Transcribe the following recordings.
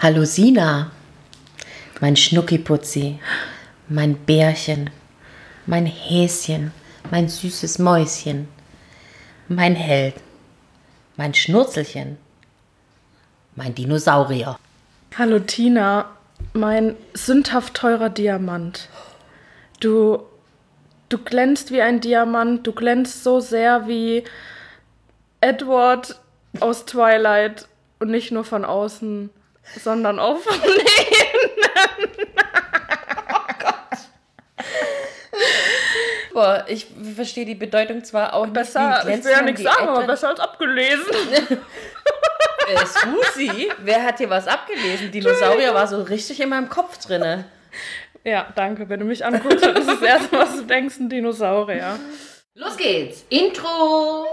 Hallo Sina, mein Schnuckiputzi, mein Bärchen, mein Häschen, mein süßes Mäuschen, mein Held, mein Schnurzelchen, mein Dinosaurier. Hallo Tina, mein sündhaft teurer Diamant. Du, du glänzt wie ein Diamant, du glänzt so sehr wie Edward aus Twilight und nicht nur von außen, sondern auch von innen. Boah, ich verstehe die Bedeutung zwar auch Besser, nicht. ich will ja nichts sagen, aber besser als abgelesen. Äh, Susi, wer hat hier was abgelesen? Dinosaurier war so richtig in meinem Kopf drinne. Ja, danke. Wenn du mich anguckst, dann ist das erste, was du denkst, ein Dinosaurier. Los geht's. Intro.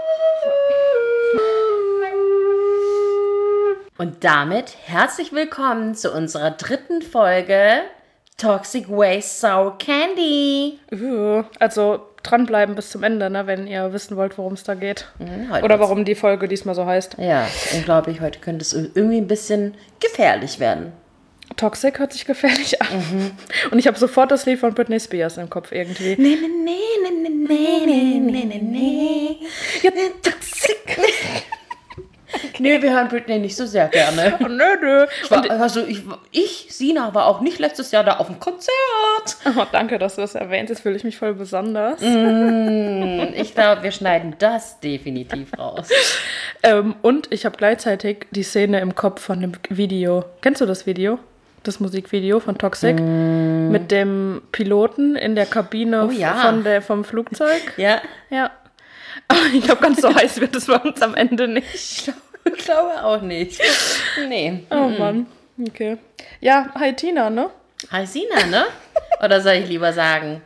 Und damit herzlich willkommen zu unserer dritten Folge Toxic Waste Sour Candy. Also dranbleiben bis zum Ende, ne, wenn ihr wissen wollt, worum es da geht. Mhm, Oder warum die Folge diesmal so heißt. Ja, unglaublich. Heute könnte es irgendwie ein bisschen gefährlich werden. Toxic hört sich gefährlich an. Und ich habe sofort das Lied von Britney Spears im Kopf irgendwie. Nee, nee, nee, nee, nee, nee, nee, nee, nee. Ja, toxic. Nee, wir hören Britney nicht so sehr gerne. Oh, nö, nö. Ich, war, also ich, ich, Sina, war auch nicht letztes Jahr da auf dem Konzert. Oh, danke, dass du das erwähnt. Jetzt fühle ich mich voll besonders. Und ich glaube, wir schneiden das definitiv raus. Ähm, und ich habe gleichzeitig die Szene im Kopf von dem Video. Kennst du das Video? Das Musikvideo von Toxic? Mit dem Piloten in der Kabine Oh ja. von der, vom Flugzeug? Ja, Ja. Aber ich glaube, ganz so heiß wird es bei uns am Ende nicht. Ich glaube, auch nicht. Nee. Oh Mann. Okay. Ja, hi Tina, ne? Hi Sina, ne? Oder soll ich lieber sagen,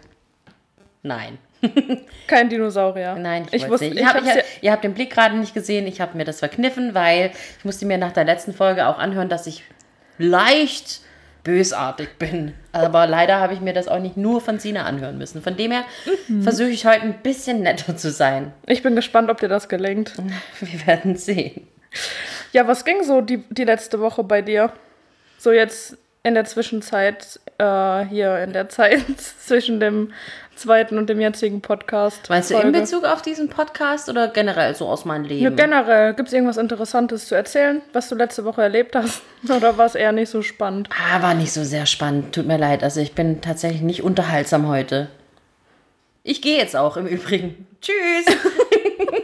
nein. Kein Dinosaurier. Nein, ich, ich wusste, nicht. ich hab, ich, ja, ihr habt den Blick gerade nicht gesehen. Ich habe mir das verkniffen, weil ich musste mir nach der letzten Folge auch anhören, dass ich leicht bösartig bin. Aber leider habe ich mir das auch nicht nur von Sina anhören müssen. Von dem her Mhm. versuche ich heute ein bisschen netter zu sein. ich bin gespannt, ob dir das gelingt. Wir werden sehen. Ja, was ging so die, die letzte Woche bei dir? So jetzt in der Zwischenzeit, äh, hier in der Zeit zwischen dem zweiten und dem jetzigen Podcast. Meinst du in. Bezug auf diesen Podcast oder generell so aus meinem Leben? Ja, generell, gibt es irgendwas Interessantes zu erzählen, was du letzte Woche erlebt hast? Oder war es eher nicht so spannend? Ah, war nicht so sehr spannend. Tut mir leid. Also ich bin tatsächlich nicht unterhaltsam heute. Ich gehe jetzt auch im Übrigen. Tschüss.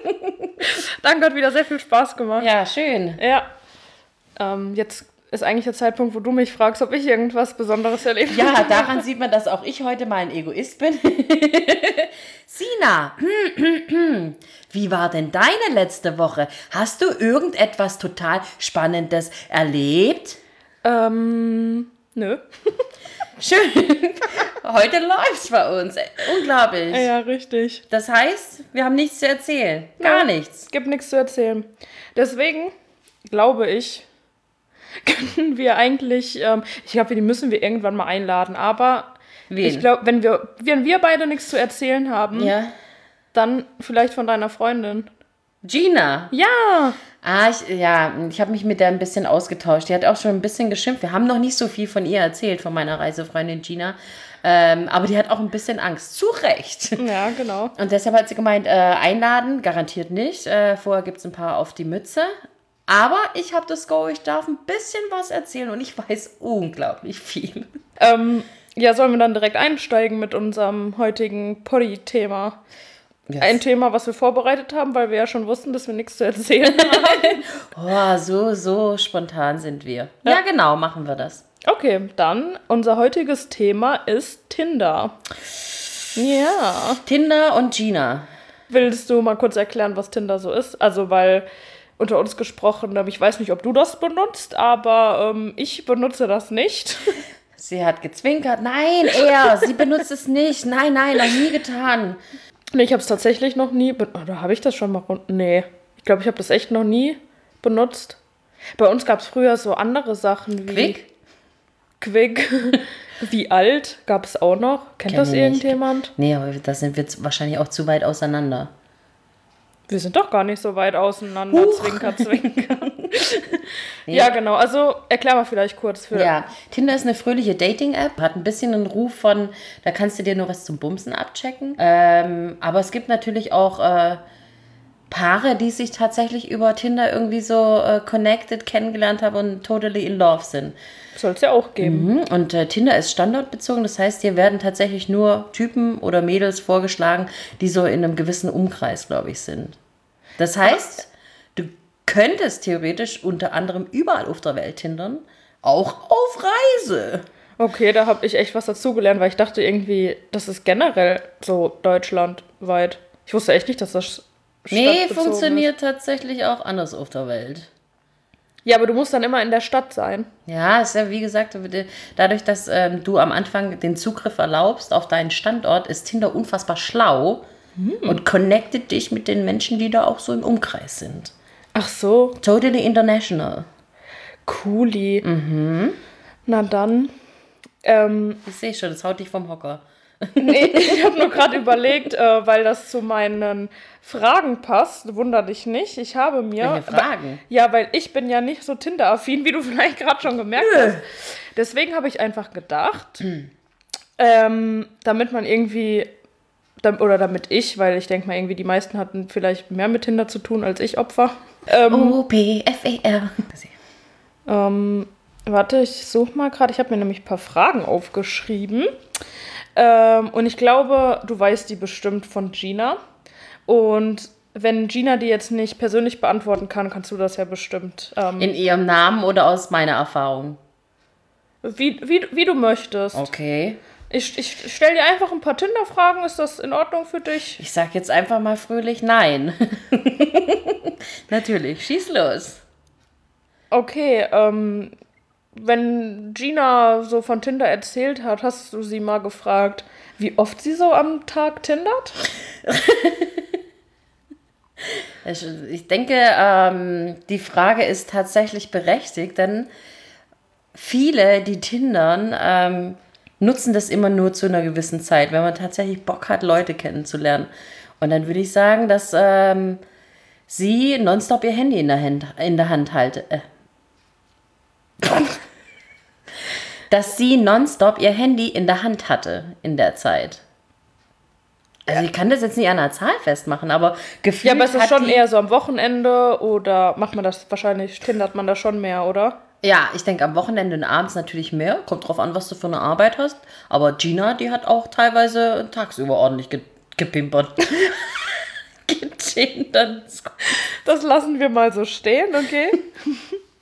Danke, hat wieder sehr viel Spaß gemacht. ja, schön. Ja. Ähm, jetzt ist eigentlich der Zeitpunkt, wo du mich fragst, ob ich irgendwas Besonderes erlebt Ja, daran sieht man, dass auch ich heute mal ein Egoist bin. Sina, wie war denn deine letzte Woche? Hast du irgendetwas total Spannendes erlebt? Ähm, nö. Schön. Heute läuft's bei uns. Unglaublich. Ja, richtig. Das heißt, wir haben nichts zu erzählen. Gar nichts. Gibt nichts zu erzählen. Deswegen glaube ich, können wir eigentlich, ähm, ich glaube, die müssen wir irgendwann mal einladen, aber Wen? ich glaube, wenn wir, wenn wir beide nichts zu erzählen haben, Ja. dann vielleicht von deiner Freundin. Gina. Ja, Ah, ich, ja, ich habe mich mit der ein bisschen ausgetauscht. Die hat auch schon ein bisschen geschimpft. Wir haben noch nicht so viel von ihr erzählt, von meiner Reisefreundin Gina. Ähm, aber die hat auch ein bisschen Angst. Zu Recht. ja, genau. Und deshalb hat sie gemeint, äh, einladen, garantiert nicht. Äh, vorher gibt es ein paar auf die Mütze. Aber ich habe das Go, ich darf ein bisschen was erzählen und ich weiß unglaublich viel. Ähm, ja, sollen wir dann direkt einsteigen mit unserem heutigen Poddy-Thema? Ein Thema, was wir vorbereitet haben, weil wir ja schon wussten, dass wir nichts zu erzählen haben. Oh, so, so spontan sind wir. Ja, genau, machen wir das. Okay, dann unser heutiges Thema ist Tinder. Ja. Tinder und Gina. Willst du mal kurz erklären, was Tinder so ist? Also, weil unter uns gesprochen, ähm, ich weiß nicht, ob du das benutzt, aber ähm, ich benutze das nicht. Sie hat gezwinkert. Nein, er, sie benutzt es nicht. Nein, nein, noch nie getan. Nee, ich habe es tatsächlich noch nie. Oder habe ich das schon mal? Nee. Ich glaube, ich habe das echt noch nie benutzt. Bei uns gab es früher so andere Sachen wie. Quick? Quick. wie alt gab es auch noch. Kennt Kenn das nicht. irgendjemand? Nee, aber da sind wir wahrscheinlich auch zu weit auseinander. Wir sind doch gar nicht so weit auseinander. Huch. Zwinker, zwinker. Ja, genau. Also erklär mal vielleicht kurz für. Ja, Tinder ist eine fröhliche Dating-App, hat ein bisschen einen Ruf von, da kannst du dir nur was zum Bumsen abchecken. Ähm, aber es gibt natürlich auch äh, Paare, die sich tatsächlich über Tinder irgendwie so äh, connected kennengelernt haben und totally in love sind. Soll es ja auch geben. Mhm. Und äh, Tinder ist standortbezogen, das heißt, hier werden tatsächlich nur Typen oder Mädels vorgeschlagen, die so in einem gewissen Umkreis, glaube ich, sind. Das heißt, du könntest theoretisch unter anderem überall auf der Welt tindern, auch auf Reise. Okay, da habe ich echt was dazugelernt, weil ich dachte irgendwie, das ist generell so deutschlandweit. Ich wusste echt nicht, dass das Nee, funktioniert tatsächlich auch anders auf der Welt. Ist. Ja, aber du musst dann immer in der Stadt sein. Ja, ist ja wie gesagt, dadurch, dass ähm, du am Anfang den Zugriff erlaubst auf deinen Standort, ist Tinder unfassbar schlau und connectet dich mit den Menschen, die da auch so im Umkreis sind. Ach so, Totally international. cooli. Na dann. Ähm, Ich sehe schon, das haut dich vom Hocker. nee, ich habe nur gerade überlegt, äh, weil das zu meinen Fragen passt. Wunder dich nicht. Ich habe mir. Welche Fragen? Ja, weil ich bin ja nicht so Tinder-affin, wie du vielleicht gerade schon gemerkt hast. Deswegen habe ich einfach gedacht, ähm, damit man irgendwie, oder damit ich, weil ich denke mal irgendwie, die meisten hatten vielleicht mehr mit Tinder zu tun als ich Opfer. Ähm, O-P-F-E-R. ähm, warte, ich suche mal gerade. Ich habe mir nämlich ein paar Fragen aufgeschrieben. Ähm, und ich glaube, du weißt die bestimmt von Gina. Und wenn Gina die jetzt nicht persönlich beantworten kann, kannst du das ja bestimmt. Ähm, In ihrem Namen oder aus meiner Erfahrung? wie, wie, wie du möchtest. Okay. Ich, ich stelle dir einfach ein paar Tinder-Fragen. Ist das in Ordnung für dich? Ich sag jetzt einfach mal fröhlich nein. Natürlich, schieß los. Okay, ähm, wenn Gina so von Tinder erzählt hat, hast du sie mal gefragt, wie oft sie so am Tag tindert? Ich, denke, ähm, die Frage ist tatsächlich berechtigt, denn viele, die tindern, ähm, nutzen das immer nur zu einer gewissen Zeit, wenn man tatsächlich Bock hat, Leute kennenzulernen. Und dann würde ich sagen, dass ähm, sie nonstop ihr Handy in der Hand, in der Hand halte. Äh. dass sie nonstop ihr Handy in der Hand hatte in der Zeit. Also ich kann das jetzt nicht an einer Zahl festmachen, aber gefühlt Ja, aber ist das hat schon eher so am Wochenende oder macht man das wahrscheinlich, tindert man da schon mehr, oder? Ja, ich denke am Wochenende und abends natürlich mehr. Kommt drauf an, was du für eine Arbeit hast. Aber Gina, die hat auch teilweise tagsüber ordentlich ge gepimpert. Getindert. Das lassen wir mal so stehen, okay?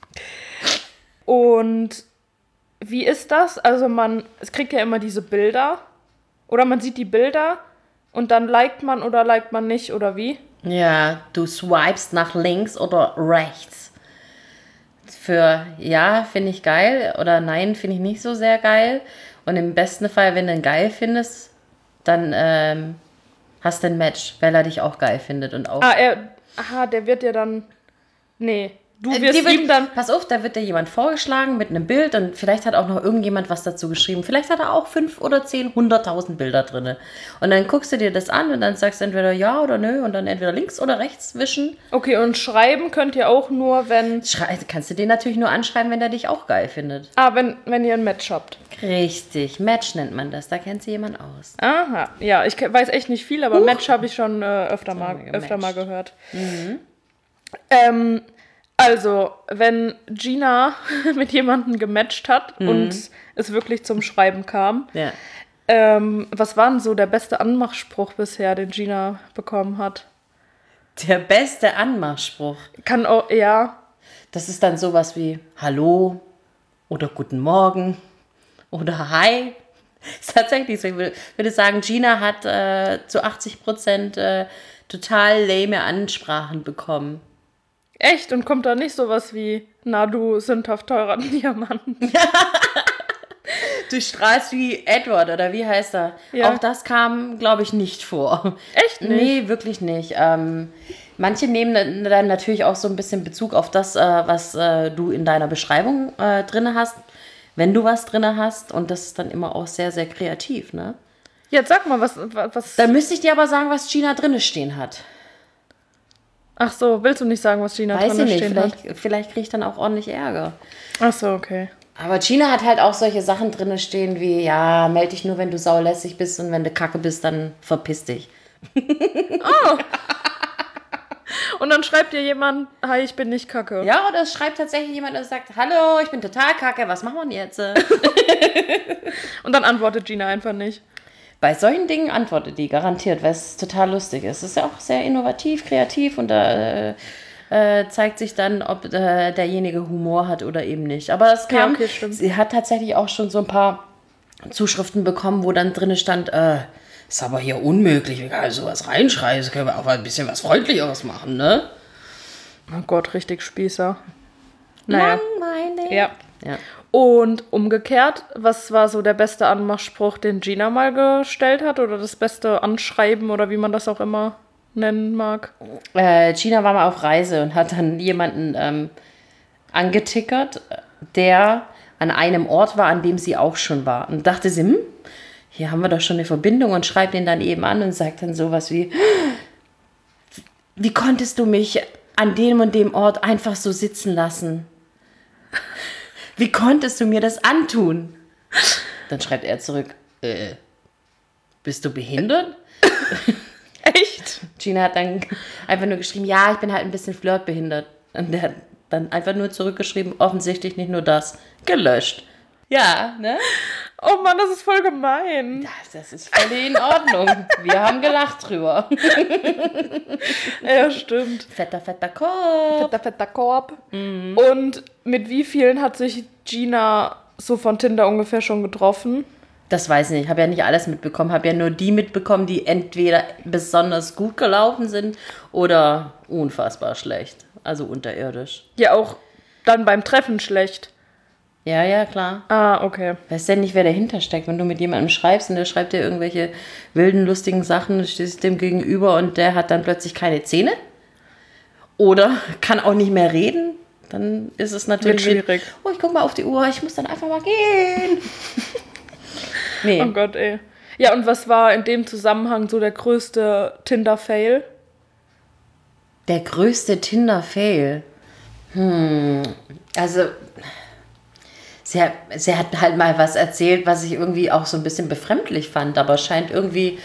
Und wie ist das? Also man, es kriegt ja immer diese Bilder. Oder man sieht die Bilder und dann liked man oder liked man nicht, oder wie? Ja, du swipest nach links oder rechts. Für ja, finde ich geil oder nein, finde ich nicht so sehr geil. Und im besten Fall, wenn du ihn geil findest, dann ähm, hast du ein Match, weil er dich auch geil findet und auch Ah, er, aha, der wird ja dann, nee, du Äh, wirst wird, ihm dann, Pass auf, da wird dir jemand vorgeschlagen mit einem Bild und vielleicht hat auch noch irgendjemand was dazu geschrieben. Vielleicht hat er auch fünf oder zehn, hunderttausend Bilder drin. Und dann guckst du dir das an und dann sagst du entweder ja oder nö und dann entweder links oder rechts wischen. okay, und schreiben könnt ihr auch nur, wenn, Schrei kannst du den natürlich nur anschreiben, wenn der dich auch geil findet. ah, wenn, wenn ihr ein Match habt. Richtig, Match nennt man das. Da kennt sich jemand aus. Aha, ja, ich weiß echt nicht viel, aber Match habe ich schon äh, öfter, mal, öfter mal gehört. Ähm, also, wenn Gina mit jemandem gematcht hat und es wirklich zum Schreiben kam, Ja. ähm, was war denn so der beste Anmachspruch bisher, den Gina bekommen hat? Der beste Anmachspruch. Kann auch, ja, Das ist dann sowas wie Hallo oder Guten Morgen oder Hi. Ist tatsächlich so. Ich würde sagen, Gina hat äh, zu 80 Prozent äh, total lame Ansprachen bekommen. Echt und kommt da nicht sowas wie, na du sündhaft teurer Diamant. Du strahlst wie Edward oder wie heißt er? Ja. Auch das kam, glaube ich, nicht vor. Echt nicht? Nee, wirklich nicht. Ähm, manche nehmen dann- natürlich auch so ein bisschen Bezug auf das, äh, was äh, du in deiner Beschreibung äh, drin hast, wenn du was drin hast. Und das ist dann immer auch sehr, sehr kreativ, ne? Jetzt sag mal, was, was, Dann müsste ich dir aber sagen, was Gina drinne stehen hat. Ach so, willst du nicht sagen, was Gina Weiß ich drin nicht, vielleicht, vielleicht kriege ich dann auch ordentlich Ärger. Ach so, okay. Aber Gina hat halt auch solche Sachen drin stehen wie, ja, melde dich nur, wenn du saulässig bist und wenn du kacke bist, dann verpiss dich. Und dann schreibt dir jemand, hi, ich bin nicht kacke. Ja, oder es schreibt tatsächlich jemand, der sagt, hallo, ich bin total kacke, was machen wir denn jetzt? Und dann antwortet Gina einfach nicht. Bei solchen Dingen antwortet die garantiert, weil es total lustig ist. Es ist ja auch sehr innovativ, kreativ und da äh, äh, zeigt sich dann, ob äh, derjenige Humor hat oder eben nicht. Aber es kam, Ja, okay, sie hat tatsächlich auch schon so ein paar Zuschriften bekommen, wo dann drin stand, äh, ist aber hier unmöglich, wie kann ich sowas reinschreiben? Das können wir auch mal ein bisschen was Freundlicheres machen, ne? Oh Gott, richtig Spießer. Naja. Langweilig. Ja. ja. Und umgekehrt, was war so der beste Anmachspruch, den Gina mal gestellt hat? Oder das beste Anschreiben oder wie man das auch immer nennen mag? Äh, Gina war mal auf Reise und hat dann jemanden ähm, angetickert, der an einem Ort war, an dem sie auch schon war. Und dachte sie, hm, hier haben wir doch schon eine Verbindung und schreibt ihn dann eben an und sagt dann sowas wie, wie konntest du mich an dem und dem Ort einfach so sitzen lassen? Wie konntest du mir das antun? Dann schreibt er zurück, äh, bist du behindert? Echt? Gina hat dann einfach nur geschrieben, ja, ich bin halt ein bisschen flirtbehindert. Und der hat dann einfach nur zurückgeschrieben, offensichtlich nicht nur das, gelöscht. Ja, ne? Oh Mann, das ist voll gemein. Ja, das ist völlig in Ordnung. Wir haben gelacht drüber. Ja, stimmt. Fetter, fetter Kopf. Fetter, fetter Korb. Und mit wie vielen hat sich Gina so von Tinder ungefähr schon getroffen? Das weiß ich nicht. Ich habe ja nicht alles mitbekommen. Habe ja nur die mitbekommen, die entweder besonders gut gelaufen sind oder unfassbar schlecht. Also unterirdisch. Ja, auch dann beim Treffen schlecht. Ja, ja, klar. Ah, okay. Weiß denn nicht, wer dahinter steckt, wenn du mit jemandem schreibst und der schreibt dir irgendwelche wilden, lustigen Sachen, du stehst dem gegenüber und der hat dann plötzlich keine Zähne oder kann auch nicht mehr reden, dann ist es natürlich schwierig. Oh, ich guck mal auf die Uhr, ich muss dann einfach mal gehen. nee, Oh Gott, ey. Ja, und was war in dem Zusammenhang so der größte Tinder-Fail? der größte Tinder-Fail. Hm, also sie hat, sie hat halt mal was erzählt, was ich irgendwie auch so ein bisschen befremdlich fand, aber scheint irgendwie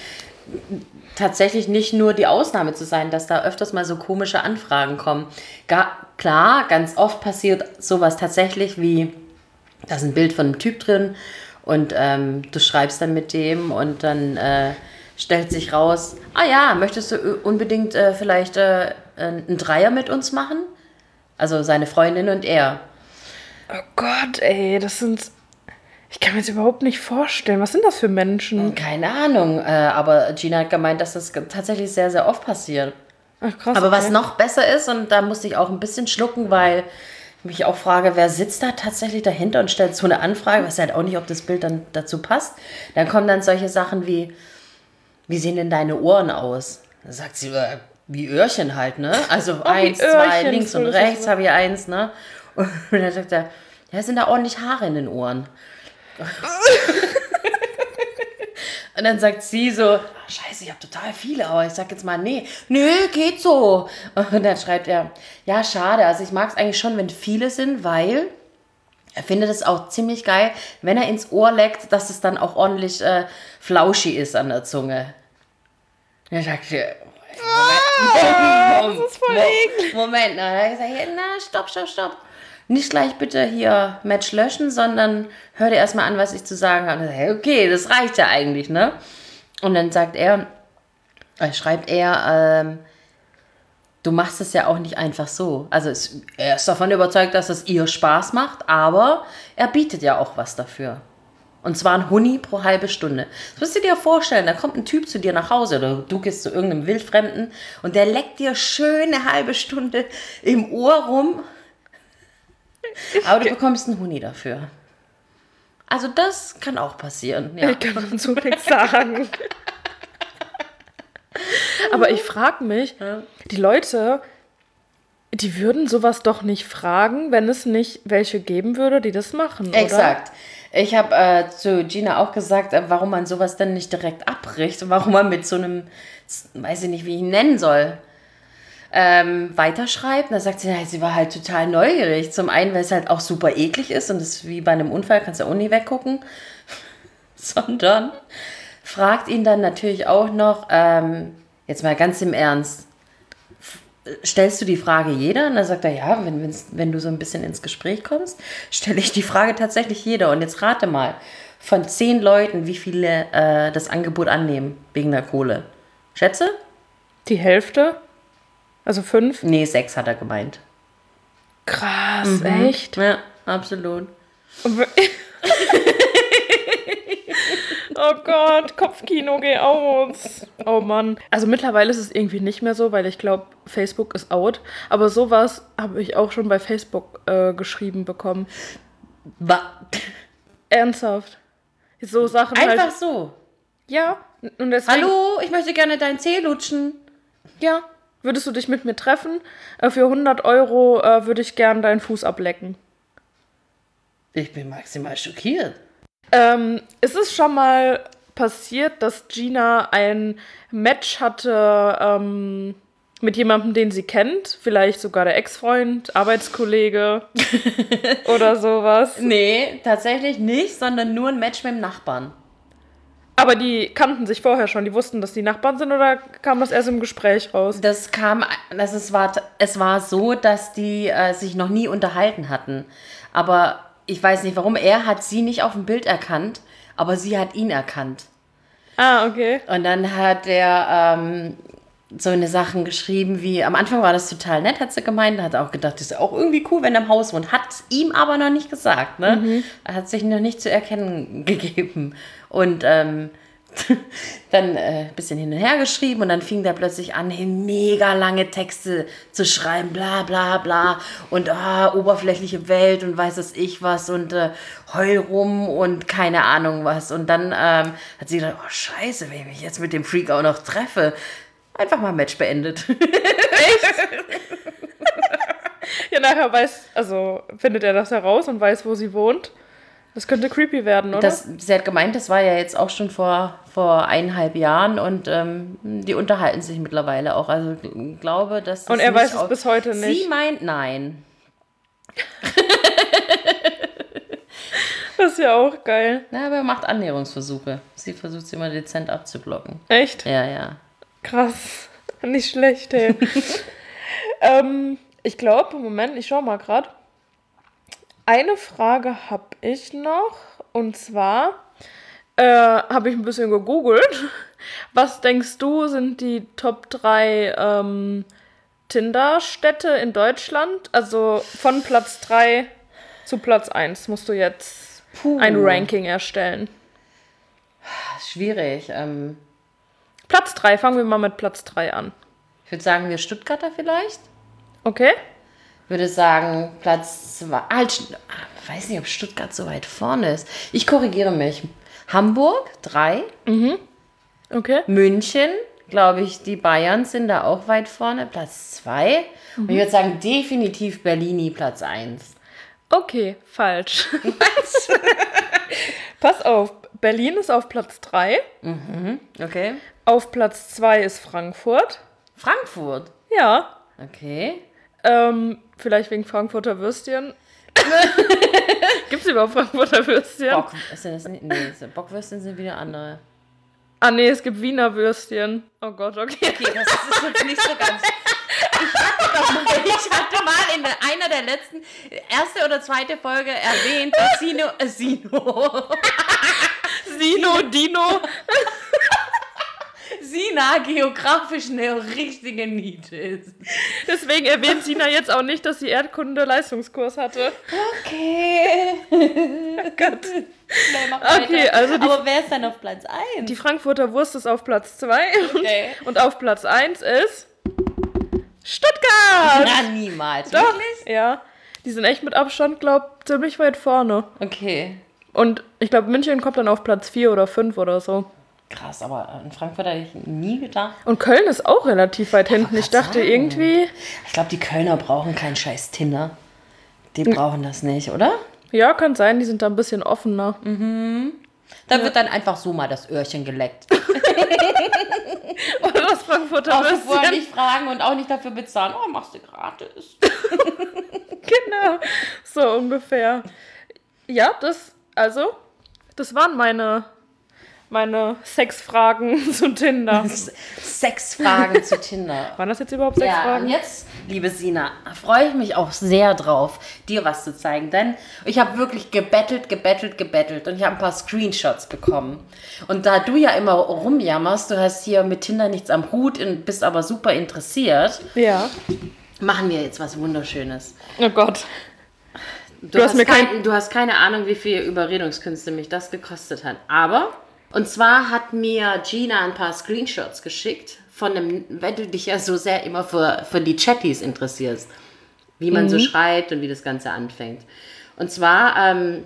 tatsächlich nicht nur die Ausnahme zu sein, dass da öfters mal so komische Anfragen kommen. Ga, klar, ganz oft passiert sowas tatsächlich wie, da ist ein Bild von einem Typ drin und ähm, du schreibst dann mit dem und dann äh, stellt sich raus, ah ja, möchtest du unbedingt äh, vielleicht äh, einen Dreier mit uns machen? Also seine Freundin und er. Oh Gott, ey, das sind. Ich kann mir das überhaupt nicht vorstellen. Was sind das für Menschen? Keine Ahnung, äh, aber Gina hat gemeint, dass das tatsächlich sehr, sehr oft passiert. Ach krass. Aber okay. was noch besser ist, und da musste ich auch ein bisschen schlucken, weil ich mich auch frage, wer sitzt da tatsächlich dahinter und stellt so eine Anfrage, weiß halt auch nicht, ob das Bild dann dazu passt. Dann kommen dann solche Sachen wie, wie sehen denn deine Ohren aus? Da sagt sie, äh, wie Öhrchen halt, ne? Also eins, zwei, Öhrchen, links so und rechts habe ich eins, ne? Und dann sagt er, ja, sind da ordentlich Haare in den Ohren. Und dann sagt sie so, "Ah, scheiße, ich habe total viele, aber ich sag jetzt mal, nee, nö, geht so. Und dann schreibt er, ja, schade, also ich mag es eigentlich schon, wenn viele sind, weil er findet es auch ziemlich geil, wenn er ins Ohr leckt, dass es dann auch ordentlich äh, flauschig ist an der Zunge. Und dann sagt sie, Moment, das ist voll Moment, Moment, na, da hab ich gesagt, na, stopp, stopp, stopp. Nicht gleich bitte hier Match löschen, sondern hör dir erstmal an, was ich zu sagen habe. Und ich, Okay, das reicht ja eigentlich, ne? Und dann sagt er, äh, schreibt er, ähm, du machst es ja auch nicht einfach so. Also es, er ist davon überzeugt, dass es ihr Spaß macht, aber er bietet ja auch was dafür. Und zwar ein Huni pro halbe Stunde. Das musst du dir vorstellen, da kommt ein Typ zu dir nach Hause oder du gehst zu irgendeinem Wildfremden und der leckt dir schön eine halbe Stunde im Ohr rum. Aber du bekommst einen Huni dafür. Also das kann auch passieren. Ja. Ich kann dazu nichts sagen. Aber ich frage mich, die Leute, die würden sowas doch nicht fragen, wenn es nicht welche geben würde, die das machen, oder? Exakt. Ich habe äh, zu Gina auch gesagt, äh, warum man sowas dann nicht direkt abbricht und warum man mit so einem, weiß ich nicht, wie ich ihn nennen soll. Ähm, weiterschreibt. Dann sagt sie, sie war halt total neugierig. Zum einen, weil es halt auch super eklig ist und es wie bei einem Unfall, kannst du auch nie weggucken. Sondern fragt ihn dann natürlich auch noch, ähm, jetzt mal ganz im Ernst, stellst du die Frage jeder? Und dann sagt er, ja, wenn, wenn du so ein bisschen ins Gespräch kommst, stelle ich die Frage tatsächlich jeder. Und jetzt rate mal, von zehn Leuten, wie viele äh, das Angebot annehmen wegen der Kohle. Schätze? Die Hälfte? Also fünf? Nee, sechs hat er gemeint. Krass, echt? Ja, absolut. Oh Gott, Kopfkino, geh aus. Oh Mann. Also mittlerweile ist es irgendwie nicht mehr so, weil ich glaube, Facebook ist out. Aber sowas habe ich auch schon bei Facebook äh, geschrieben bekommen. Wa Ernsthaft. So Sachen Einfach halt. so. Ja. Und deswegen, Hallo, ich möchte gerne deinen Zeh lutschen. Ja. Würdest du dich mit mir treffen? Äh, für 100 Euro äh, würde ich gern deinen Fuß ablecken. Ich bin maximal schockiert. Ähm, ist es schon mal passiert, dass Gina ein Match hatte ähm, mit jemandem, den sie kennt? Vielleicht sogar der Ex-Freund, Arbeitskollege oder sowas. Nee, tatsächlich nicht, sondern nur ein Match mit dem Nachbarn. Aber die kannten sich vorher schon, die wussten, dass die Nachbarn sind oder kam das erst im Gespräch raus? Das kam, das ist, war, es war so, dass die äh, sich noch nie unterhalten hatten. Aber ich weiß nicht warum. Er hat sie nicht auf dem Bild erkannt, aber sie hat ihn erkannt. Ah, okay. Und dann hat er ähm, so eine Sachen geschrieben wie, am Anfang war das total nett, hat sie gemeint, hat auch gedacht, das ist auch irgendwie cool, wenn er im Haus wohnt. Hat es ihm aber noch nicht gesagt, ne? Er hat sich noch nicht zu erkennen gegeben. Und ähm, dann äh, ein bisschen hin und her geschrieben und dann fing der plötzlich an, hey, mega lange Texte zu schreiben, bla bla bla und ah, oberflächliche Welt und weiß es ich was und äh, heul rum und keine Ahnung was. Und dann ähm, hat sie gedacht, oh scheiße, wenn ich mich jetzt mit dem Freak auch noch treffe. Einfach mal Match beendet. Ja, nachher weiß, also findet er das heraus und weiß, wo sie wohnt. Das könnte creepy werden, oder? Das, sie hat gemeint, das war ja jetzt auch schon vor, vor eineinhalb Jahren und ähm, die unterhalten sich mittlerweile auch. Also ich glaube, dass. das Und er weiß es bis heute nicht. Sie meint nein. Das ist ja auch geil. Na, aber er macht Annäherungsversuche. Sie versucht sie immer dezent abzublocken. Echt? Ja, ja. Krass. Nicht schlecht, ey. ähm, ich glaube, Moment, ich schau mal gerade. Eine Frage habe ich noch. Und zwar äh, habe ich ein bisschen gegoogelt. Was denkst du, sind die Top 3 ähm, Tinder-Städte in Deutschland? Also von Platz 3 zu Platz 1 musst du jetzt ein Ranking erstellen. Schwierig. Ähm, Platz 3, fangen wir mal mit Platz 3 an. ich würde sagen, wir Stuttgarter vielleicht. Okay? würde sagen, Platz zwei. Halt, St- ah, weiß nicht, ob Stuttgart so weit vorne ist. Ich korrigiere mich. Hamburg, drei. Okay. München, glaube ich, die Bayern sind da auch weit vorne. Platz zwei. Und ich würde sagen, definitiv Berlini, Platz eins. Okay, falsch. Pass auf, Berlin ist auf Platz 3. Okay. Auf Platz 2 ist Frankfurt. Frankfurt. Ja. Okay. Ähm, vielleicht wegen Frankfurter Würstchen. Gibt es überhaupt Frankfurter Würstchen? Bock, sind das nicht, nee, Bockwürstchen sind wieder andere. Ah, nee, es gibt Wiener Würstchen. Oh Gott, okay. Okay, das ist jetzt nicht so ganz. Ich hatte, doch mal, ich hatte mal in einer der letzten, erste oder zweite Folge erwähnt, dass Sino, äh, Sino, Sino, Dino. Sina geografisch eine richtige Niete ist. Deswegen erwähnt Sina jetzt auch nicht, dass sie Erdkunde-Leistungskurs hatte. Okay. Gott. Mach Okay, also die- Aber wer ist dann auf Platz 1? Die Frankfurter Wurst ist auf Platz 2 Okay. und, und auf Platz 1 ist Stuttgart. Na, niemals. Doch, Wirklich? ja. Die sind echt mit Abstand, glaub, ziemlich weit vorne. Okay. Und ich glaube, München kommt dann auf Platz 4 oder 5 oder so. Krass, aber an Frankfurt hätte ich nie gedacht. Und Köln ist auch relativ weit hinten. Ich dachte sagen. irgendwie, Ich glaube, die Kölner brauchen keinen scheiß Tinder. Die brauchen das nicht, oder? ja, kann sein, die sind da ein bisschen offener. Da wird dann einfach so mal das Öhrchen geleckt. Oder das Frankfurter Auch vorher nicht fragen und auch nicht dafür bezahlen. Oh, machst du gratis. Genau, so ungefähr. Ja, das, also, das waren meine, meine Sexfragen zu Tinder. Sexfragen zu Tinder. Waren das jetzt überhaupt Ja, Sexfragen? und jetzt, liebe Sina, freue ich mich auch sehr drauf, dir was zu zeigen. Denn ich habe wirklich gebettelt, gebettelt, gebettelt und ich habe ein paar Screenshots bekommen. Und da du ja immer rumjammerst, du hast hier mit Tinder nichts am Hut und bist aber super interessiert, Ja. machen wir jetzt was Wunderschönes. Oh Gott. Du, hast mir kein, du hast keine Ahnung, wie viel Überredungskünste mich das gekostet hat. Aber, und zwar hat mir Gina ein paar Screenshots geschickt von einem, weil du dich ja so sehr immer für, für die Chatties interessierst. Wie man so schreibt und wie das Ganze anfängt. Und zwar ähm,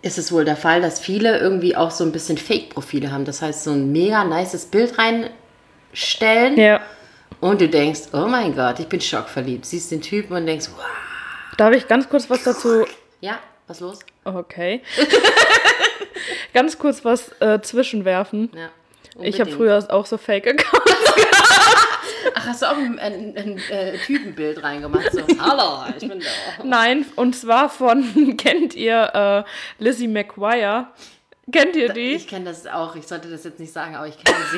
ist es wohl der Fall, dass viele irgendwie auch so ein bisschen Fake-Profile haben. Das heißt, so ein mega nices Bild reinstellen Ja. und du denkst, oh mein Gott, ich bin schockverliebt. Siehst den Typen und denkst, wow. Darf ich ganz kurz was dazu. Ja, was los? Okay. ganz kurz was äh, zwischenwerfen. Ja. Ich habe unbedingt. früher auch so Fake-Accounts. Ach, hast du auch ein, ein, ein, äh, Typenbild reingemacht? So, hallo, ich bin da. Nein, und zwar von, kennt ihr äh, Lizzie McGuire? Kennt ihr die? Ich kenne das auch. Ich sollte das jetzt nicht sagen, aber ich kenne sie.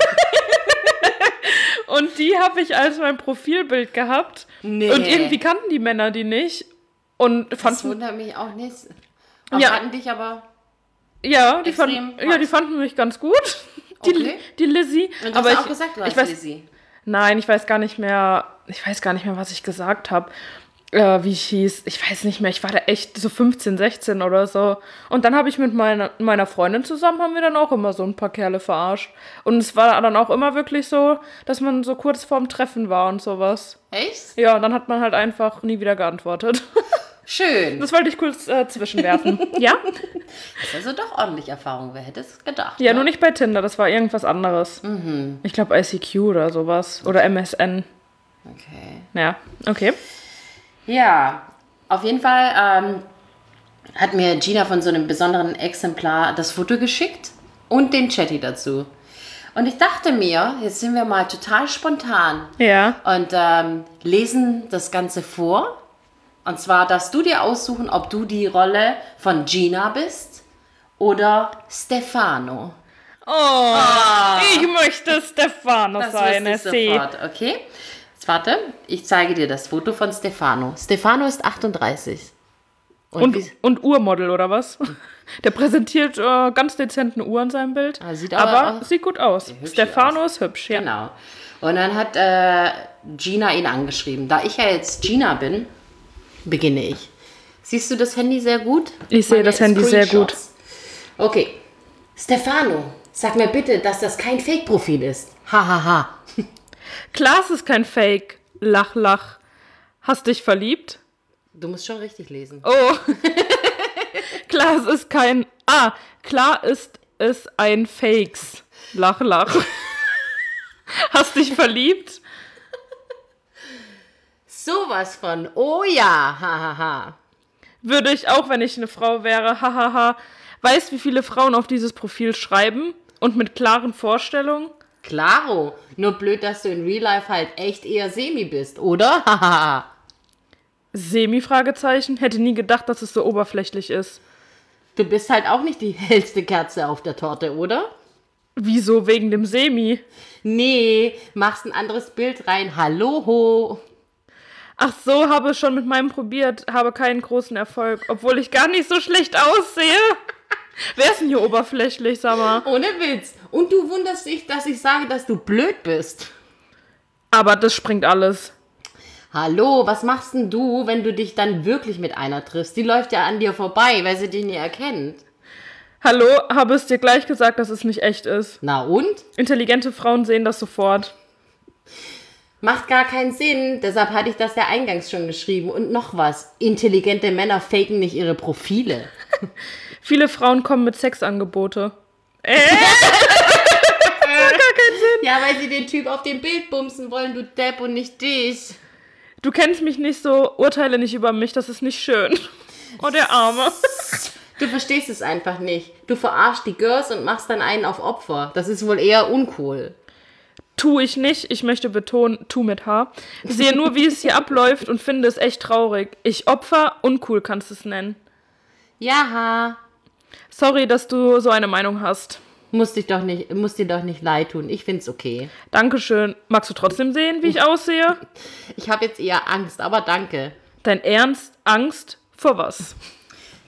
Und die habe ich als mein Profilbild gehabt. Nee. Und irgendwie kannten die Männer die nicht. Und Das fanden, wundert mich auch nicht. Aber Ja. hatten dich aber. ja, die fanden, ja, die fanden mich ganz gut. Die, Okay. die Lizzie. Und du Aber hast ich, auch gesagt, du ich weiß, Lizzie. Nein, ich weiß gar nicht mehr, ich weiß gar nicht mehr, was ich gesagt habe. Äh, wie ich hieß. Ich weiß nicht mehr. Ich war da echt so 15, 16 oder so. Und dann habe ich mit meiner, meiner Freundin zusammen, haben wir dann auch immer so ein paar Kerle verarscht. Und es war dann auch immer wirklich so, dass man so kurz vorm Treffen war und sowas. Echt? Ja, und dann hat man halt einfach nie wieder geantwortet. Schön. Das Das wollte ich kurz äh, zwischenwerfen. ja? ist also doch ordentlich Erfahrung. Wer hätte es gedacht? Ja, ne? nur nicht bei Tinder, das war irgendwas anderes. Ich glaube ICQ oder sowas. Oder MSN. Okay. Ja, okay. Ja, auf jeden Fall ähm, hat mir Gina von so einem besonderen Exemplar das Foto geschickt und den Chatty dazu. Und ich dachte mir, jetzt sind wir mal total spontan Ja. und ähm, lesen das Ganze vor. Und zwar darfst du dir aussuchen, ob du die Rolle von Gina bist oder Stefano. Oh, ich möchte Stefano Das sein. ich sofort, okay? Jetzt warte, ich zeige dir das Foto von Stefano. Stefano ist 38. Und, wie- und Urmodel oder was? Der präsentiert äh, ganz dezenten Uhr in seinem Bild. Ah, sieht aber aber auch- sieht gut aus. Stefano ist hübsch, ja. Genau. Und dann hat äh, Gina ihn angeschrieben. Da ich ja jetzt Gina bin, beginne ich. Siehst du das Handy sehr gut? Ich sehe Meine das Handy sehr gut. Okay. Stefano, sag mir bitte, dass das kein Fake-Profil ist. Hahaha. Ha, ha. Klar, es ist kein Fake. Lach, lach. Hast dich verliebt? Du musst schon richtig lesen. Oh. klar, es ist kein. Ah, klar ist es ein Fakes. Lach, lach. Hast dich verliebt? Sowas von. Oh ja. Hahaha. Ha, ha. Würde ich auch, wenn ich eine Frau wäre. Hahaha. Weißt, wie viele Frauen auf dieses Profil schreiben? Und mit klaren Vorstellungen? Klaro. Nur blöd, dass du in Real Life halt echt eher semi bist, oder? Hahaha. Semi-Fragezeichen. Hätte nie gedacht, dass es so oberflächlich ist. du bist halt auch nicht die hellste Kerze auf der Torte, oder? Wieso wegen dem Semi? Nee, machst ein anderes Bild rein. Hallo. Ach so, habe es schon mit meinem probiert, habe keinen großen Erfolg, obwohl ich gar nicht so schlecht aussehe. Wer ist denn hier oberflächlich, sag mal? Ohne Witz. Und du wunderst dich, dass ich sage, dass du blöd bist. Aber das springt alles. Hallo, was machst denn du, wenn du dich dann wirklich mit einer triffst? Die läuft ja an dir vorbei, weil sie dich nie erkennt. Hallo, habe es dir gleich gesagt, dass es nicht echt ist. Na und? Intelligente Frauen sehen das sofort. Macht gar keinen Sinn. Deshalb hatte ich das ja eingangs schon geschrieben. Und noch was. Intelligente Männer faken nicht ihre Profile. Viele Frauen kommen mit Sexangebote. Äh? Ja, weil sie den Typ auf dem Bild bumsen wollen, du Depp, und nicht dich. Du kennst mich nicht so, urteile nicht über mich, das ist nicht schön. Oh, der Arme. Du verstehst es einfach nicht. Du verarschst die Girls und machst dann einen auf Opfer. Das ist wohl eher uncool. Tu ich nicht. Ich möchte betonen, tu mit H. Sehe nur, wie es hier abläuft und finde es echt traurig. Ich Opfer, uncool kannst du es nennen. Ja, Sorry, dass du so eine Meinung hast. muss, dich doch nicht, muss dir doch nicht leid tun. Ich find's okay. Dankeschön. Magst du trotzdem sehen, wie ich aussehe? Ich habe jetzt eher Angst, aber danke. Dein Ernst? Angst? Vor was?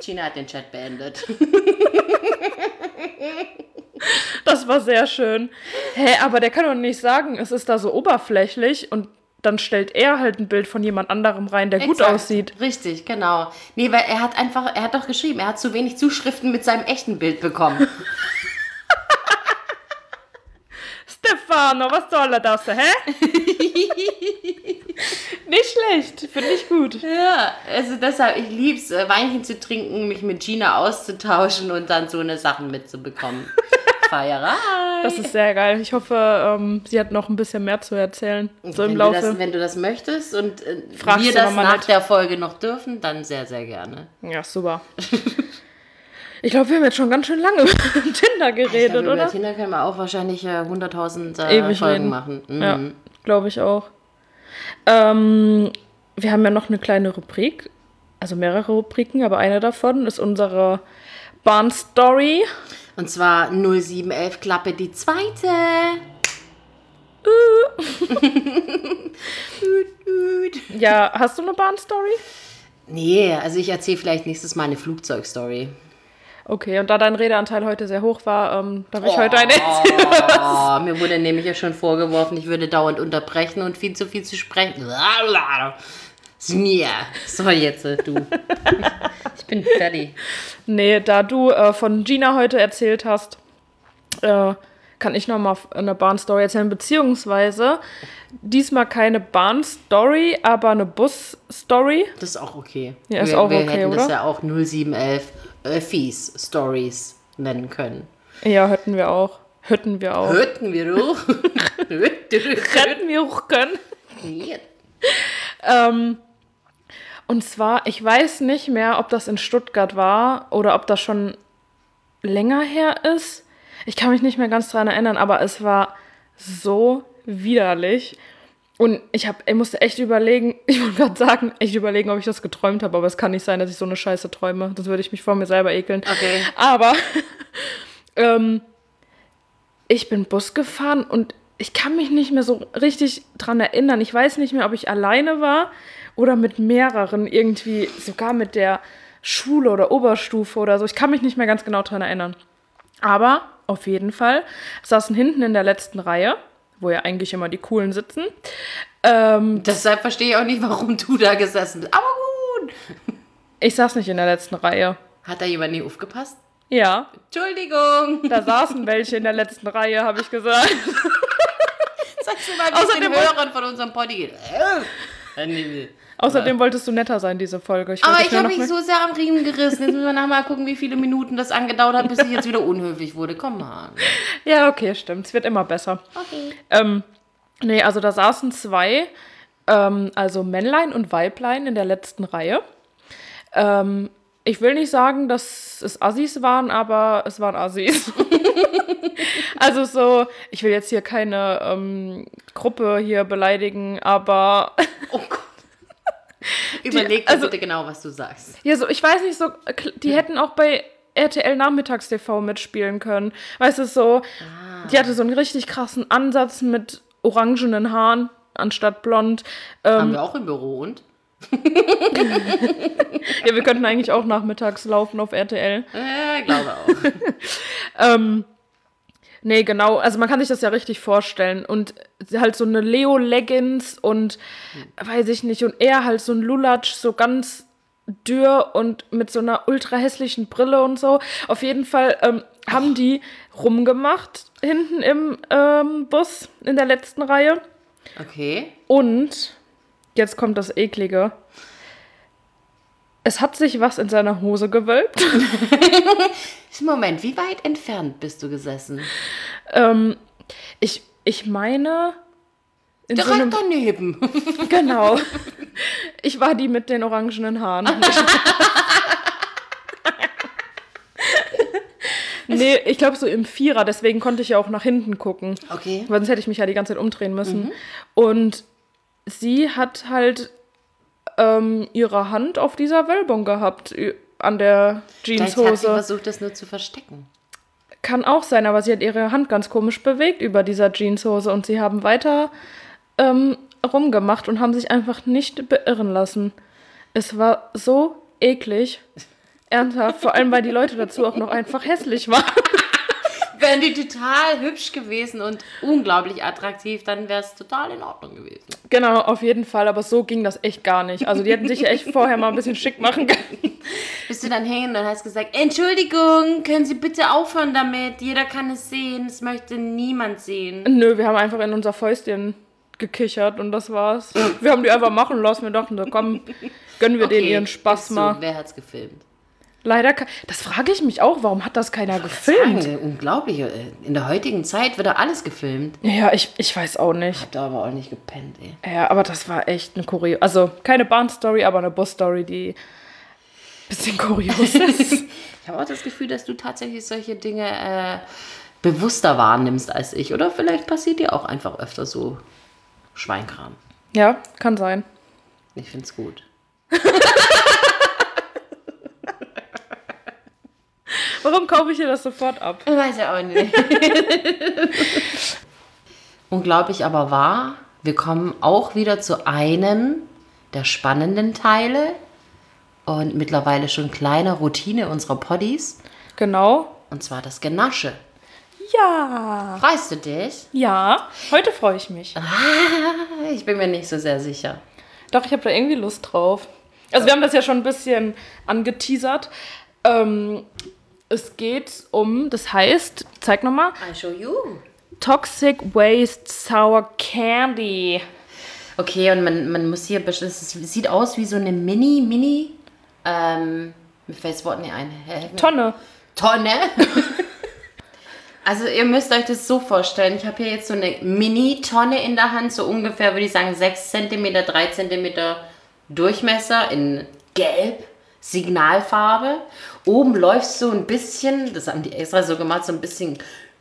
Gina hat den Chat beendet. Das war sehr schön. Hä, aber der kann doch nicht sagen, es ist da so oberflächlich und dann stellt er halt ein Bild von jemand anderem rein, der gut Exakt. aussieht. Richtig, genau. Nee, weil er hat einfach, er hat doch geschrieben, er hat zu wenig Zuschriften mit seinem echten Bild bekommen. Stefano, was soll er das, hä? nicht schlecht, finde ich gut. ja, also deshalb, ich lieb's, äh, Weinchen zu trinken, mich mit Gina auszutauschen und dann so eine Sachen mitzubekommen. Feierei. Das ist sehr geil. Ich hoffe, ähm, sie hat noch ein bisschen mehr zu erzählen. So wenn, im du Laufe. das, wenn du das möchtest und äh, Fragst wir du das nach nett. der Folge noch dürfen, dann sehr, sehr gerne. Ja, super. Ich glaube, wir haben jetzt schon ganz schön lange über Tinder geredet, über oder? Tinder können wir auch wahrscheinlich äh, 100.000 äh, Folgen reden. machen. Mhm. Ja, glaube ich auch. Ähm, wir haben ja noch eine kleine Rubrik, also mehrere Rubriken, aber eine davon ist unsere Bahn-Story. Und zwar 0711 Klappe die zweite. Ja, hast du eine Bahn-Story? Nee, also ich erzähle vielleicht nächstes Mal eine Flugzeugstory. Okay, und da dein Redeanteil heute sehr hoch war, ähm, darf ich heute eine erzählen. Oh, mir wurde nämlich ja schon vorgeworfen, ich würde dauernd unterbrechen und viel zu viel zu sprechen. Mir. So, jetzt äh, du. Ich bin fertig. Nee, da du äh, von Gina heute erzählt hast, äh, kann ich nochmal eine Bahn-Story erzählen, beziehungsweise diesmal keine Bahn-Story, aber eine Bus-Story. Das ist auch okay. Ja, ist wir, auch wir okay, hätten das oder? ja auch 0711 Öffis Stories nennen können. Ja, hätten wir auch. Hätten wir auch. Hörten wir doch. Hätten wir auch können. Ja. Ähm, und zwar, ich weiß nicht mehr, ob das in Stuttgart war oder ob das schon länger her ist. Ich kann mich nicht mehr ganz dran erinnern, aber es war so widerlich. Und ich, hab, ich musste echt überlegen, ich wollte gerade sagen, echt überlegen, ob ich das geträumt habe, aber es kann nicht sein, dass ich so eine Scheiße träume. Sonst würde ich mich vor mir selber ekeln. Okay. Aber ähm, ich bin Bus gefahren und ich kann mich nicht mehr so richtig dran erinnern. Ich weiß nicht mehr, ob ich alleine war oder mit mehreren, irgendwie sogar mit der Schule oder Oberstufe oder so. Ich kann mich nicht mehr ganz genau dran erinnern. Aber auf jeden Fall saßen hinten in der letzten Reihe, wo ja eigentlich immer die Coolen sitzen. Ähm, Deshalb verstehe ich auch nicht, warum du da gesessen bist. Aber gut. ich saß nicht in der letzten Reihe. Hat da jemand nicht aufgepasst? Ja, Entschuldigung. da saßen welche in der letzten Reihe, habe ich gesagt. Sagst du mal, wie es den Hörern von unserem Poddy geht. Außerdem wolltest du netter sein, diese Folge. Aber wollte ich habe mich mal- so sehr am Riemen gerissen. Jetzt müssen wir nachher gucken, wie viele Minuten das angedauert hat, bis ich jetzt wieder unhöflich wurde. Komm mal. Ja, okay, stimmt. Es wird immer besser. Okay. Ähm, nee, also da saßen zwei, ähm, also Männlein und Weiblein in der letzten Reihe. Ähm, ich will nicht sagen, dass es Assis waren, aber es waren Assis. also so, ich will jetzt hier keine ähm, Gruppe hier beleidigen, aber Oh Gott. Überleg dir also- bitte genau, was du sagst. ja, so, ich weiß nicht, so, die hätten auch bei RTL Nachmittags TV mitspielen können. Weißt du, so, die hatte so einen richtig krassen Ansatz mit orangenen Haaren anstatt blond. Haben Ähm, wir auch im Büro und? ja, wir könnten eigentlich auch nachmittags laufen auf RTL. Äh, glaube auch. Ähm, nee, genau, also man kann sich das ja richtig vorstellen. Und halt so eine Leo-Leggings und weiß ich nicht, und er halt so ein Lulatsch, so ganz dürr und mit so einer ultra hässlichen Brille und so. Auf jeden Fall ähm, haben die rumgemacht hinten im ähm, Bus in der letzten Reihe. Okay. Und jetzt kommt das Eklige. Es hat sich was in seiner Hose gewölbt. Moment, wie weit entfernt bist du gesessen? ähm, ich, ich meine. In so Direkt einem, daneben. genau. Ich war die mit den orangenen Haaren. Nee, ich glaube so im Vierer, deswegen konnte ich ja auch nach hinten gucken. Okay. Weil sonst hätte ich mich ja die ganze Zeit umdrehen müssen. Und sie hat halt ähm, ihre Hand auf dieser Wölbung gehabt, an der Vielleicht hat sie Jeanshose. versucht, das nur zu verstecken. Kann auch sein, aber sie hat ihre Hand ganz komisch bewegt über dieser Jeanshose und sie haben weiter ähm, rumgemacht und haben sich einfach nicht beirren lassen. Es war so eklig. Ernsthaft, vor allem weil die Leute dazu auch noch einfach hässlich waren. Wären die total hübsch gewesen und unglaublich attraktiv, dann wäre es total in Ordnung gewesen. Genau, auf jeden Fall, aber so ging das echt gar nicht. Also die hätten sich echt vorher mal ein bisschen schick machen können. Bist du dann hin und hast gesagt, Entschuldigung, können Sie bitte aufhören damit? Jeder kann es sehen, es möchte niemand sehen. Nö, wir haben einfach in unser Fäustchen gekichert und das war's. Wir haben die einfach machen lassen. Wir dachten so, komm, gönnen wir denen ihren Spaß so, mal. Wer hat's gefilmt? Leider, das frage ich mich auch, warum hat das keiner gefilmt? Sagen, unglaublich. äh, In der heutigen Zeit wird da alles gefilmt. Ja, ich, ich weiß auch nicht. Hab da aber auch nicht gepennt, ey. Ja, aber das war echt eine kuriose, also keine Bahnstory, aber eine Busstory, die ein bisschen kurios ist. Ich habe auch das Gefühl, dass du tatsächlich solche Dinge äh, bewusster wahrnimmst als ich. Oder vielleicht passiert dir auch einfach öfter so Schweinkram. ja, kann sein. Ich find's gut. Warum kaufe ich dir das sofort ab? Weiß ja auch nicht. Unglaublich aber wahr, wir kommen auch wieder zu einem der spannenden Teile und mittlerweile schon kleine Routine unserer Poddies. Genau. Und zwar das Genasche. Ja. Freust du dich? Ja, heute freue ich mich. Ich bin mir nicht so sehr sicher. Doch, ich habe da irgendwie Lust drauf. Also wir haben das ja schon ein bisschen angeteasert. Ähm, es geht um, das heißt, zeig nochmal, I show you. Toxic Waste Sour Candy. Okay, und man, man muss hier, es sieht aus wie so eine Mini, Mini, ähm, mir fällt das Wort nicht ein. Tonne. Tonne. Also ihr müsst euch das so vorstellen. Ich habe hier jetzt so eine Mini-Tonne in der Hand, so ungefähr würde ich sagen 6 cm, 3 cm Durchmesser in Gelb, Signalfarbe. Oben läuft so ein bisschen, das haben die extra so gemacht, so ein bisschen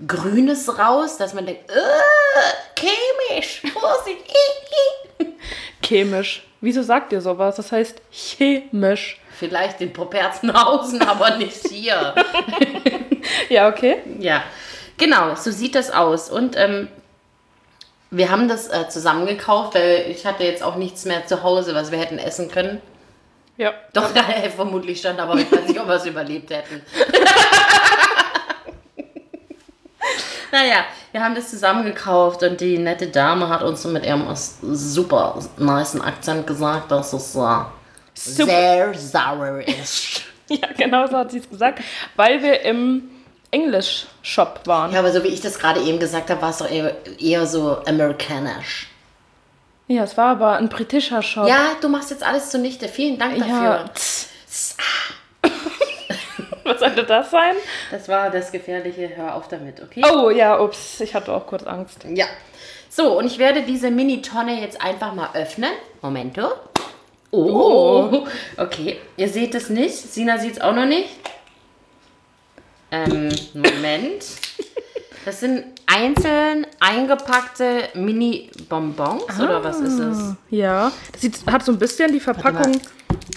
Grünes raus, dass man denkt, äh, chemisch, Vorsicht. Chemisch. Wieso sagt ihr sowas? Das heißt chemisch. Vielleicht in Properzenhausen, aber nicht hier. Ja, okay. Ja, genau, so sieht das aus. Und ähm, wir haben das äh, zusammengekauft, weil ich hatte jetzt auch nichts mehr zu Hause, was wir hätten essen können. Ja. Doch, da vermutlich stand, aber ich weiß nicht, ob wir es überlebt hätten. naja, wir haben das zusammengekauft und die nette Dame hat uns mit ihrem super nicen Akzent gesagt, dass es äh, sehr sauer ist. Ja, genau so hat sie es gesagt. Weil wir im English-Shop waren. Ja, aber so wie ich das gerade eben gesagt habe, war es doch eher, eher so amerikanisch. Ja, es war aber ein britischer Shop. Ja, du machst jetzt alles zunichte. Vielen Dank dafür. Ja. Was sollte das sein? Das war das Gefährliche. Hör auf damit, okay? Oh ja, ups, ich hatte auch kurz Angst. Ja. So, und ich werde diese Mini-Tonne jetzt einfach mal öffnen. Momento. Oh. Okay, ihr seht es nicht. Sina sieht es auch noch nicht. Ähm, Moment. Das sind einzeln eingepackte Mini-Bonbons, oder was ist es? Ja, das sieht, hat so ein bisschen die Verpackung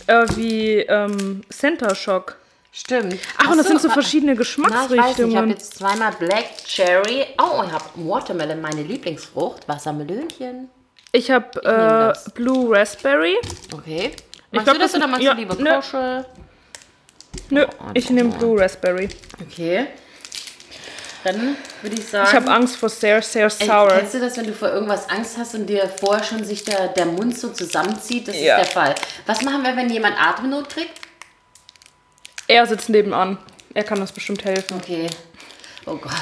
äh, wie ähm, Center Shock. Stimmt. Ach, und das sind so verschiedene Na, ich ich habe Geschmacksrichtungen. jetzt zweimal Black Cherry. Oh, ich habe Watermelon, meine Lieblingsfrucht. Wassermelönchen. Ich habe äh, das. Blue Raspberry. Okay. Ich Magst glaub, du das das oder magst ja, du lieber ne. Krosche? Nö, ich nehme Blue Raspberry. Okay. Dann würde ich sagen. Ich habe Angst vor sehr, sehr Ey, sour. Kennst du das, wenn du vor irgendwas Angst hast und dir vorher schon sich der, der Mund so zusammenzieht? Das Ja. ist der Fall. Was machen wir, wenn jemand Atemnot kriegt? Er sitzt nebenan. Er kann uns bestimmt helfen. Okay. Oh Gott.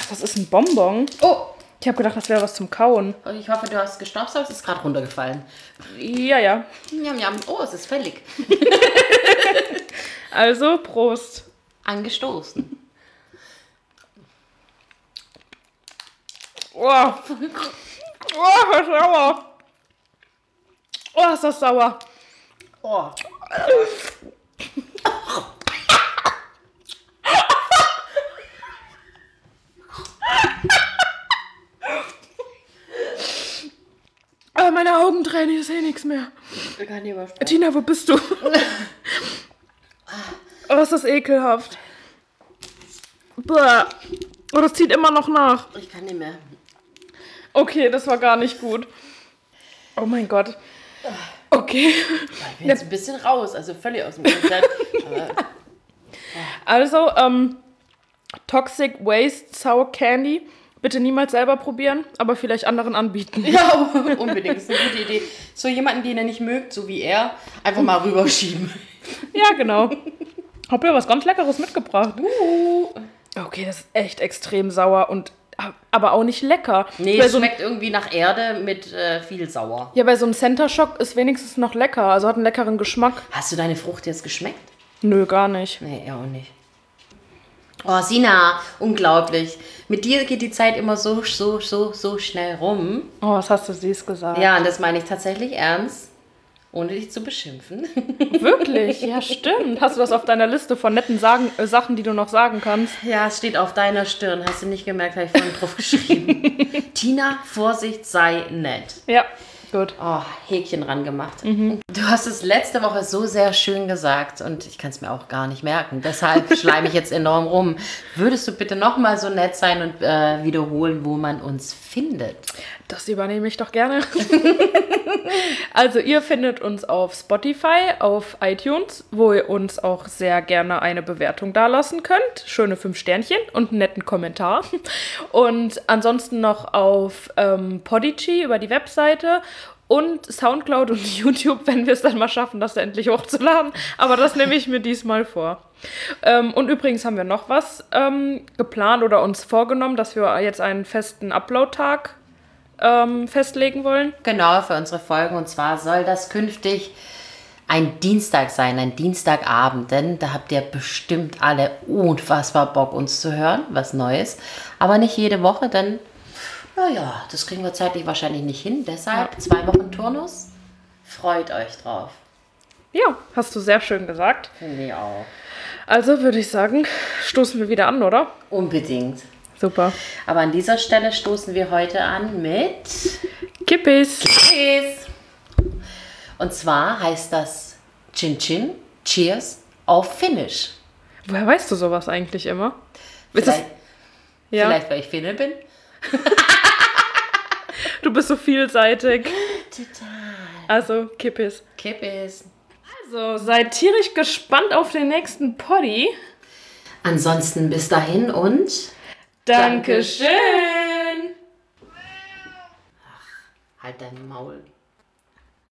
Ach, das ist ein Bonbon. Oh, Ich habe gedacht, das wäre was zum Kauen. ich hoffe, du hast gestaubsaugt. Es ist gerade runtergefallen. Ja, ja. Jam, jam. Oh, es ist fällig. Also, Prost. Angestoßen. Oh, oh das ist sauer. Oh, ist das sauer. Oh. Aber meine Augen tränen, ich sehe nichts mehr. Kann. Tina, wo bist du? oh, ist das ekelhaft. Bäh. Oh, das zieht immer noch nach. Ich kann nicht mehr. Okay, das war gar nicht gut. Oh mein Gott. Okay. Ich bin jetzt ein bisschen raus, also völlig aus dem Konzept. Also, ähm, Toxic Waste Sour Candy. Bitte niemals selber probieren, aber vielleicht anderen anbieten. ja, unbedingt. Das ist eine gute Idee. So jemanden, den er nicht mögt, so wie er, einfach mal rüberschieben. Ja, genau. Hab ja was ganz Leckeres mitgebracht. Uh. Okay, das ist echt extrem sauer und aber auch nicht lecker. Nee, es so, schmeckt irgendwie nach Erde mit äh, viel Sauer. ja, bei so einem Center Shock ist wenigstens noch lecker, also hat einen leckeren Geschmack. Hast du deine Frucht jetzt geschmeckt? Nö, gar nicht. Nee, er auch nicht. Oh, Sina, unglaublich. Mit dir geht die Zeit immer so, so, so, so schnell rum. Oh, was hast du süß gesagt? Ja, und das meine ich tatsächlich ernst, ohne dich zu beschimpfen. Wirklich? Ja, stimmt. Hast du das auf deiner Liste von netten Sagen, äh, Sachen, die du noch sagen kannst? Ja, es steht auf deiner Stirn. Hast du nicht gemerkt, habe ich vorhin drauf geschrieben. Tina, Vorsicht, sei nett. Ja, gut. Oh, Häkchen ran gemacht. Du hast es letzte Woche so sehr schön gesagt und ich kann es mir auch gar nicht merken. Deshalb schleime ich jetzt enorm rum. Würdest du bitte nochmal so nett sein und äh, wiederholen, wo man uns findet? Das übernehme ich doch gerne. also ihr findet uns auf Spotify, auf iTunes, wo ihr uns auch sehr gerne eine Bewertung dalassen könnt. Schöne fünf Sternchen und einen netten Kommentar. Und ansonsten noch auf ähm, Podigy über die Webseite und Soundcloud und YouTube, wenn wir es dann mal schaffen, das endlich hochzuladen. Aber das nehme ich mir diesmal vor. Ähm, und übrigens haben wir noch was ähm, geplant oder uns vorgenommen, dass wir jetzt einen festen Upload-Tag ähm, festlegen wollen. Genau, für unsere Folgen. Und zwar soll das künftig ein Dienstag sein, ein Dienstagabend, denn da habt ihr bestimmt alle unfassbar Bock, uns zu hören, was Neues. Aber nicht jede Woche, denn, naja, das kriegen wir zeitlich wahrscheinlich nicht hin. Deshalb zwei Wochen Turnus. Freut euch drauf. Ja, hast du sehr schön gesagt. Finde ich auch. Also würde ich sagen, stoßen wir wieder an, oder? Unbedingt. Super. Aber an dieser Stelle stoßen wir heute an mit Kippis. Cheers. Und zwar heißt das Chin Chin, Cheers auf Finnish. Woher weißt du sowas eigentlich immer? Vielleicht, ja, vielleicht, weil ich Finne bin. du bist so vielseitig. Total. Also, Kippis. Kippis. Also, seid tierisch gespannt auf den nächsten Poddy. Ansonsten bis dahin und Dankeschön. halt dein Maul.